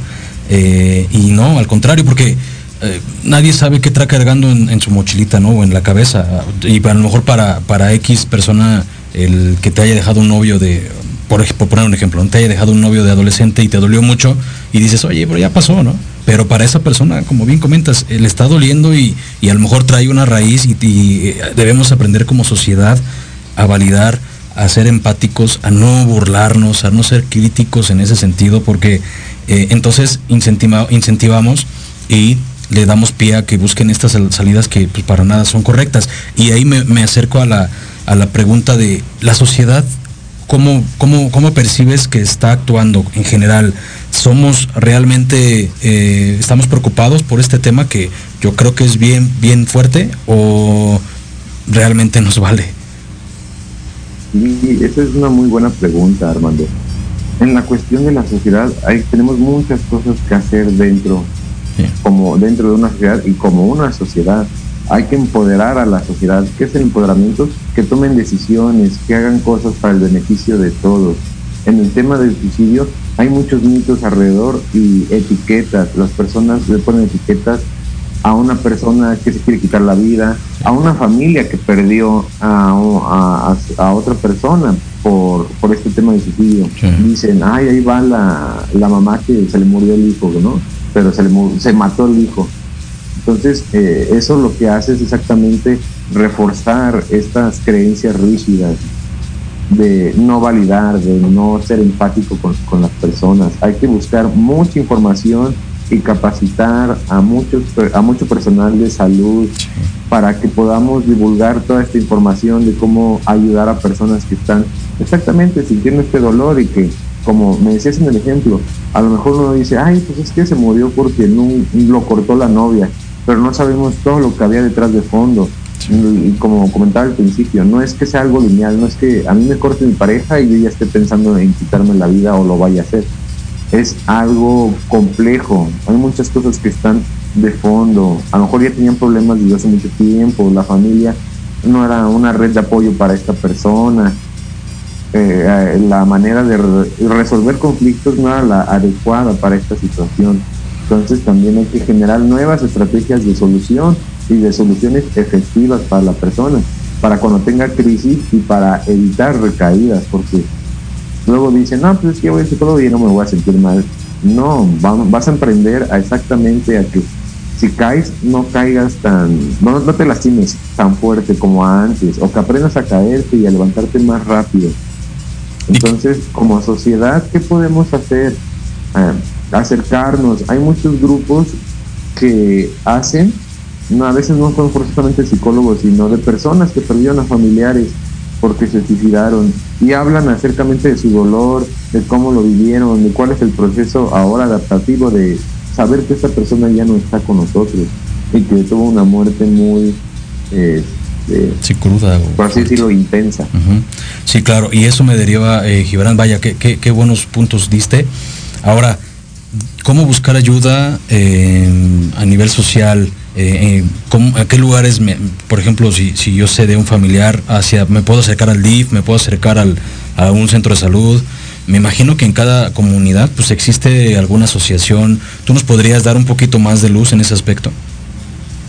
y no, al contrario, porque eh, nadie sabe qué trae cargando en, su mochilita, ¿no? O en la cabeza. Y a lo mejor para, para X persona, el que te haya dejado un novio de, por, poner un ejemplo, te haya dejado un novio de adolescente y te dolió mucho y dices, oye, pero ya pasó, ¿no? Pero para esa persona, como bien comentas, le está doliendo y, a lo mejor trae una raíz y, eh, debemos aprender como sociedad a validar, a ser empáticos, a no burlarnos, a no ser críticos en ese sentido, porque eh, entonces incentivamos y le damos pie a que busquen estas salidas que pues, para nada son correctas. Y ahí me, acerco a la, a la, pregunta de la sociedad, ¿cómo, cómo, cómo percibes que está actuando en general? ¿Somos realmente, eh, estamos preocupados por este tema que yo creo que es bien, bien fuerte o realmente nos vale? Sí, esa es una muy buena pregunta, Armando. En la cuestión de la sociedad, hay, tenemos muchas cosas que hacer dentro como dentro de una sociedad y como una sociedad. Hay que empoderar a la sociedad. ¿Qué es el empoderamiento? Que tomen decisiones, que hagan cosas para el beneficio de todos. En el tema del suicidio hay muchos mitos alrededor y etiquetas. Las personas le ponen etiquetas a una persona que se quiere quitar la vida, a una familia que perdió a, otra persona por, por este tema de suicidio. Dicen, ay, ahí va la, la mamá que se le murió el hijo, ¿no? Pero se, le, se mató el hijo. Entonces, eh, eso lo que hace es exactamente reforzar estas creencias rígidas de no validar, de no ser empático con, las personas. Hay que buscar mucha información y capacitar a muchos a mucho personal de salud para que podamos divulgar toda esta información de cómo ayudar a personas que están exactamente sintiendo este dolor y que como me decías en el ejemplo, a lo mejor uno dice, ay, pues es que se murió porque no, lo cortó la novia, pero no sabemos todo lo que había detrás de fondo. Y, como comentaba al principio, no es que sea algo lineal, no es que a mí me corte mi pareja y yo ya esté pensando en quitarme la vida o lo vaya a hacer. Es algo complejo, hay muchas cosas que están de fondo. A lo mejor ya tenían problemas desde hace mucho tiempo, la familia no era una red de apoyo para esta persona, eh, la manera de resolver conflictos no era la adecuada para esta situación. Entonces también hay que generar nuevas estrategias de solución y de soluciones efectivas para la persona, para cuando tenga crisis y para evitar recaídas, porque luego dicen, no, pues es que voy a todo y no me voy a sentir mal. No, vas a aprender a exactamente a que si caes, no caigas tan, no, no te lastimes tan fuerte como antes, o que aprendas a caerte y a levantarte más rápido entonces, como sociedad, ¿qué podemos hacer? Ah, acercarnos. Hay muchos grupos que hacen, no, a veces no son forzosamente psicólogos, sino de personas que perdieron a familiares porque se suicidaron y hablan acercamente de su dolor, de cómo lo vivieron, de cuál es el proceso ahora adaptativo de saber que esta persona ya no está con nosotros y que tuvo una muerte muy eh, este, sí, cruda. Por así decirlo, intensa. Sí, claro, y eso me deriva, eh, Gibran, vaya, qué, qué, buenos puntos diste. Ahora, ¿cómo buscar ayuda eh, a nivel social? Eh, ¿A qué lugares, por ejemplo, si, si, yo sé de un familiar, hacia, me puedo acercar al DIF, me puedo acercar al, a un centro de salud? Me imagino que en cada comunidad pues existe alguna asociación. ¿Tú nos podrías dar un poquito más de luz en ese aspecto?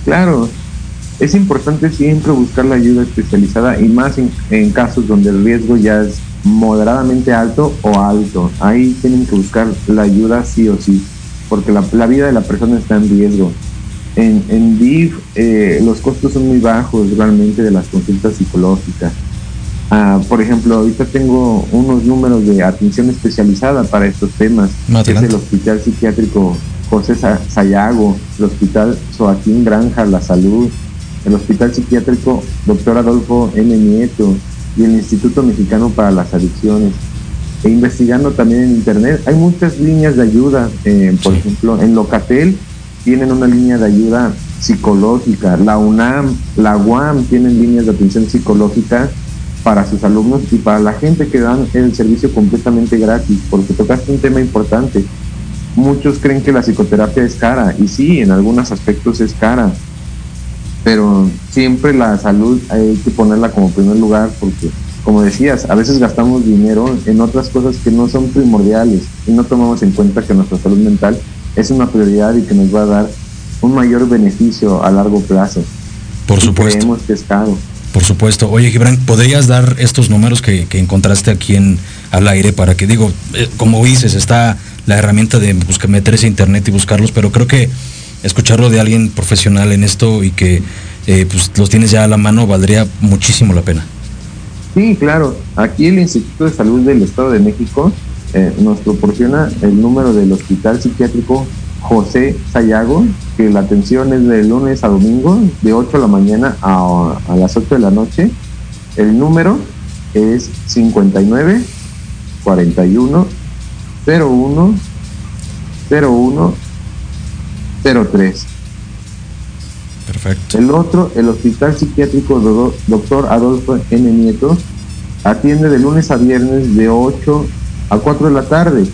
Claro, es importante siempre buscar la ayuda especializada y más en, casos donde el riesgo ya es moderadamente alto o alto. Ahí tienen que buscar la ayuda sí o sí, porque la, vida de la persona está en riesgo. En, en DIF eh, los costos son muy bajos realmente de las consultas psicológicas. Ah, por ejemplo, ahorita tengo unos números de atención especializada para estos temas. Es el Hospital Psiquiátrico José Sayago, el Hospital Joaquín Granja, La Salud, el Hospital Psiquiátrico Dr. Adolfo N. Nieto y el Instituto Mexicano para las Adicciones. E investigando también en Internet, hay muchas líneas de ayuda. Eh, por ejemplo, en Locatel tienen una línea de ayuda psicológica. La UNAM, la UAM tienen líneas de atención psicológica para sus alumnos y para la gente que dan el servicio completamente gratis, porque tocaste un tema importante. Muchos creen que la psicoterapia es cara, y sí, en algunos aspectos es cara, pero siempre la salud hay que ponerla como primer lugar porque, como decías, a veces gastamos dinero en otras cosas que no son primordiales y no tomamos en cuenta que nuestra salud mental es una prioridad y que nos va a dar un mayor beneficio a largo plazo. Por supuesto. Creemos que es caro. Por supuesto. Oye, Gibran, ¿podrías dar estos números que, encontraste aquí en al aire para que digo, eh, como dices, está la herramienta de buscar, meterse a internet y buscarlos, pero creo que escucharlo de alguien profesional en esto y que eh, pues, los tienes ya a la mano valdría muchísimo la pena. Sí, claro. Aquí el Instituto de Salud del Estado de México eh, nos proporciona el número del Hospital Psiquiátrico José Sayago, que la atención es de lunes a domingo, de 8 de la mañana a, a las 8 de la noche. El número es 59 41 01 01 03. Perfecto. El otro, el Hospital Psiquiátrico Doctor Adolfo N. Nieto, atiende de lunes a viernes de 8 a 4 de la tarde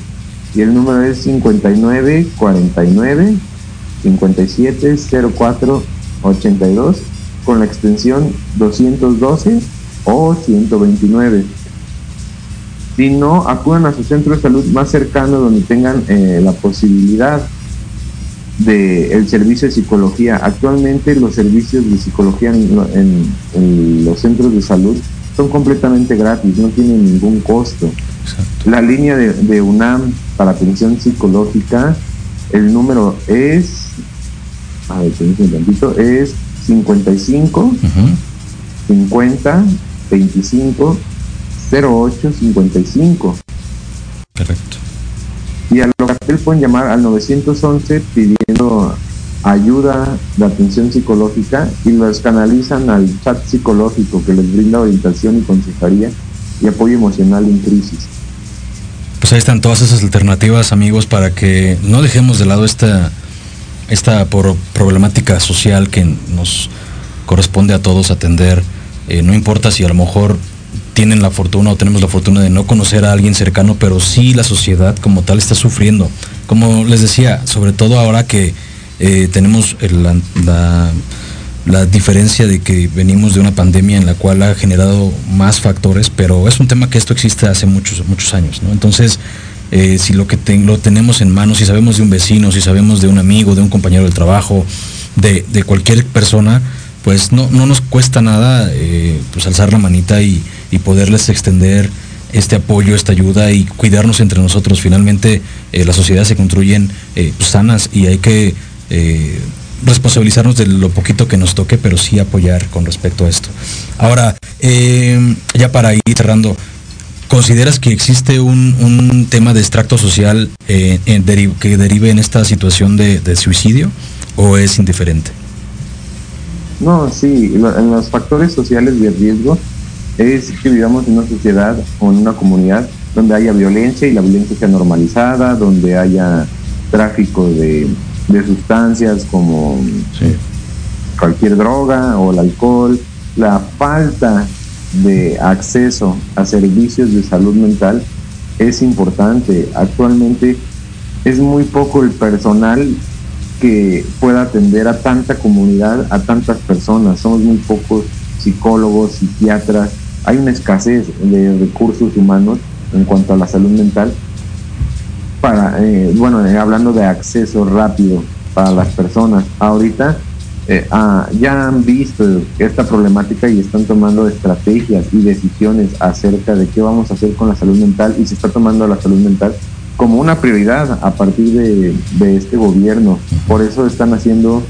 y el número es 59 49 57 04 82 con la extensión 212 o 129. Si no, acudan a su centro de salud más cercano donde tengan eh, la posibilidad del el servicio de psicología. Actualmente los servicios de psicología en, los centros de salud son completamente gratis, no tienen ningún costo. La línea de, UNAM para atención psicológica, el número es, a ver, un tantito, es 55 50 25 08 55. Perfecto. Local pueden llamar al 911 pidiendo ayuda de atención psicológica y los canalizan al chat psicológico que les brinda orientación y consejería y apoyo emocional en crisis. Pues ahí están todas esas alternativas, amigos, para que no dejemos de lado esta, esta problemática social que nos corresponde a todos atender. Eh, no importa si a lo mejor tienen la fortuna o tenemos la fortuna de no conocer a alguien cercano, pero sí la sociedad como tal está sufriendo. Como les decía, sobre todo ahora que eh, tenemos la, diferencia de que venimos de una pandemia en la cual ha generado más factores, pero es un tema que esto existe hace muchos, muchos años, Entonces, eh, si lo que lo tenemos en manos, si sabemos de un vecino, si sabemos de un amigo, de un compañero de trabajo, de, de cualquier persona, pues no, no nos cuesta nada eh, pues alzar la manita y, y poderles extender este apoyo, esta ayuda y cuidarnos entre nosotros. Finalmente eh, las sociedades se construyen eh, pues, sanas y hay que eh, responsabilizarnos de lo poquito que nos toque, pero sí apoyar con respecto a esto. Ahora, ya para ir cerrando, ¿consideras que existe un, tema de extracto social que derive en esta situación de, de, suicidio o es indiferente? No, sí, en los factores sociales de riesgo es que vivamos en una sociedad o en una comunidad donde haya violencia y la violencia sea normalizada, donde haya tráfico de, sustancias como cualquier droga o el alcohol, la falta de acceso a servicios de salud mental es importante. Actualmente es muy poco el personal que pueda atender a tanta comunidad, a tantas personas. Somos muy pocos psicólogos, psiquiatras, hay una escasez de recursos humanos en cuanto a la salud mental para, eh, bueno, eh, hablando de acceso rápido para las personas. Ahorita eh, ah, ya han visto esta problemática y están tomando estrategias y decisiones acerca de qué vamos a hacer con la salud mental y se está tomando la salud mental como una prioridad a partir de, de este gobierno. Por eso están haciendo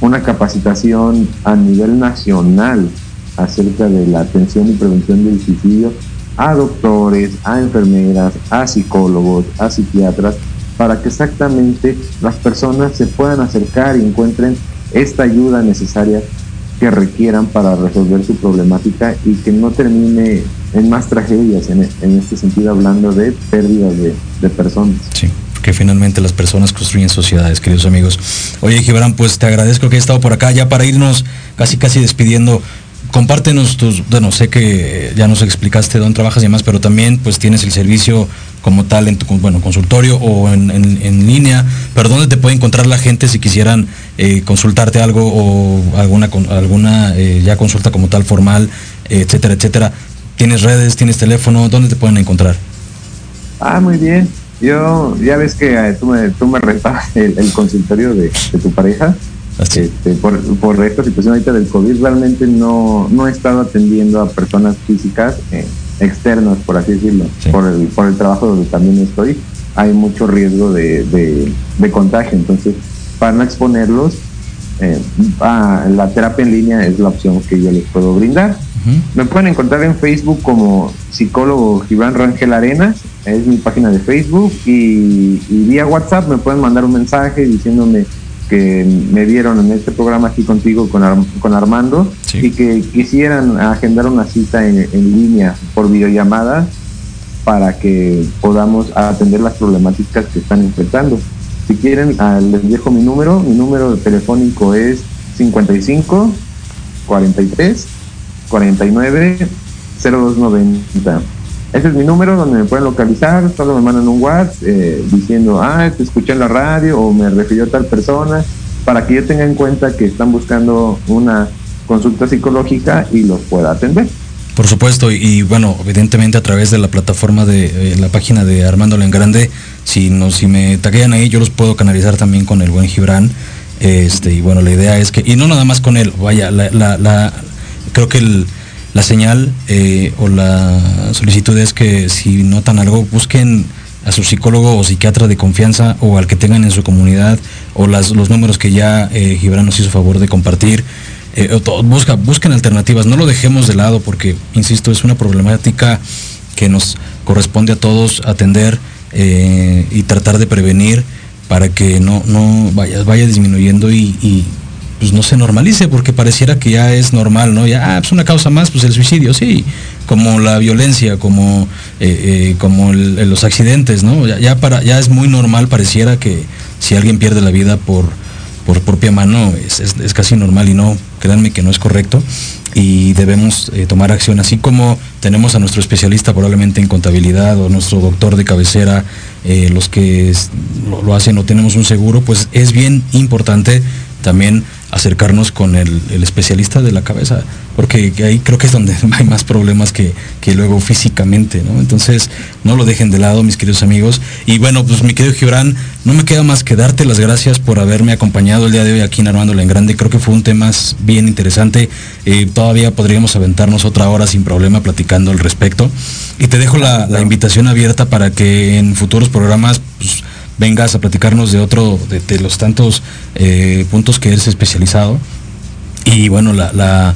una capacitación a nivel nacional acerca de la atención y prevención del suicidio a doctores, a enfermeras, a psicólogos, a psiquiatras, para que exactamente las personas se puedan acercar y encuentren esta ayuda necesaria que requieran para resolver su problemática y que no termine en más tragedias, en, este sentido hablando de pérdidas de, de personas. Sí que finalmente las personas construyen sociedades, queridos amigos. Oye, Gibran, pues te agradezco que hayas estado por acá, ya para irnos casi casi despidiendo compártenos tus, bueno, sé que ya nos explicaste dónde trabajas y demás, pero también pues tienes el servicio como tal en tu bueno, consultorio o en, línea, pero dónde te puede encontrar la gente si quisieran eh, consultarte algo o alguna, alguna eh, ya consulta como tal formal, etcétera, etcétera. ¿Tienes redes, tienes teléfono? ¿Dónde te pueden encontrar? Ah, muy bien. Yo, ya ves que eh, tú me, tú me el, consultorio de, tu pareja. Este, por, por esta situación ahorita del COVID, realmente no, no he estado atendiendo a personas físicas eh, externas, por así decirlo, por, el, por el trabajo donde también estoy. Hay mucho riesgo de, de, contagio, entonces para no exponerlos, eh, la terapia en línea es la opción que yo les puedo brindar. Me pueden encontrar en Facebook como psicólogo Gibran Rangel Arenas, es mi página de Facebook, y, y vía WhatsApp me pueden mandar un mensaje diciéndome que me vieron en este programa aquí contigo con, con Armando y que quisieran agendar una cita en, línea por videollamada para que podamos atender las problemáticas que están enfrentando. Si quieren, ah, les dejo mi número. Mi número telefónico es 55 43 49 0290. Ese es mi número donde me pueden localizar, solo me mandan un WhatsApp eh, diciendo, ah, te escuché en la radio o me refirió a tal persona, para que yo tenga en cuenta que están buscando una consulta psicológica y los pueda atender. Por supuesto, y, bueno, evidentemente a través de la plataforma de eh, la página de Armando Grande, si, no, si me taguean ahí, yo los puedo canalizar también con el buen Gibran. Este, y bueno, la idea es que, y no nada más con él, vaya, la, la creo que el, la señal eh, o la solicitud es que si notan algo, busquen a su psicólogo o psiquiatra de confianza o al que tengan en su comunidad o los números que ya eh, nos hizo favor de compartir. Eh, busca, busquen alternativas, no lo dejemos de lado porque, insisto, es una problemática que nos corresponde a todos atender y tratar de prevenir para que no, no vaya, vaya disminuyendo y pues no se normalice, porque pareciera que ya es normal, ¿no? Ya, ah, pues una causa más, pues el suicidio, sí, como la violencia, como, eh, eh, como los accidentes, ¿no? Ya, para, ya es muy normal, pareciera que si alguien pierde la vida por, por propia mano, es, casi normal y no, créanme que no es correcto y debemos eh, tomar acción, así como tenemos a nuestro especialista probablemente en contabilidad o nuestro doctor de cabecera, los que lo, lo, hacen o tenemos un seguro, pues es bien importante también acercarnos con el, especialista de la cabeza, porque ahí creo que es donde hay más problemas que, luego físicamente, ¿no? Entonces, no lo dejen de lado, mis queridos amigos. Y bueno, pues mi querido Gibran, no me queda más que darte las gracias por haberme acompañado el día de hoy aquí en Armándola en Grande. Creo que fue un tema bien interesante. Eh, todavía podríamos aventarnos otra hora sin problema platicando al respecto. Y te dejo la, invitación abierta para que en futuros programas pues, vengas a platicarnos de otro, de, los tantos eh, puntos que eres especializado. Y bueno, la,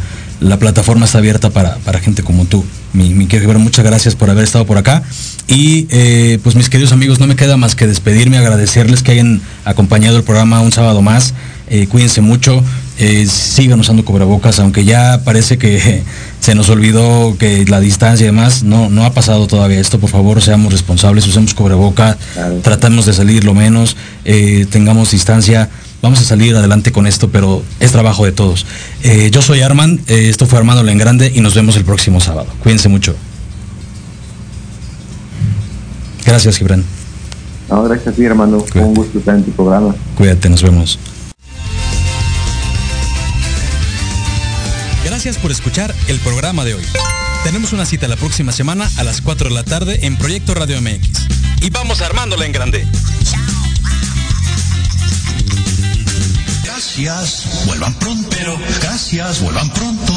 plataforma está abierta para, gente como tú. Mi, mi querido muchas gracias por haber estado por acá. Y eh, pues mis queridos amigos, no me queda más que despedirme, agradecerles que hayan acompañado el programa un sábado más. Eh, cuídense mucho, eh, sigan usando cubrebocas, aunque ya parece que se nos olvidó que la distancia y demás, no, no ha pasado todavía esto, por favor seamos responsables, usemos cubrebocas, tratamos de salir lo menos, eh, tengamos distancia, vamos a salir adelante con esto, pero es trabajo de todos. yo soy Arman, esto fue Armando en Grande y nos vemos el próximo sábado. Cuídense mucho. Gracias, Gibran. No, gracias a ti, hermano. Un gusto estar en tu programa. Cuídate, nos vemos. Gracias por escuchar el programa de hoy. Tenemos una cita la próxima semana a las 4 de la tarde en Proyecto Radio MX. Y vamos armándola en grande. Gracias, vuelvan pronto. Pero gracias, vuelvan pronto.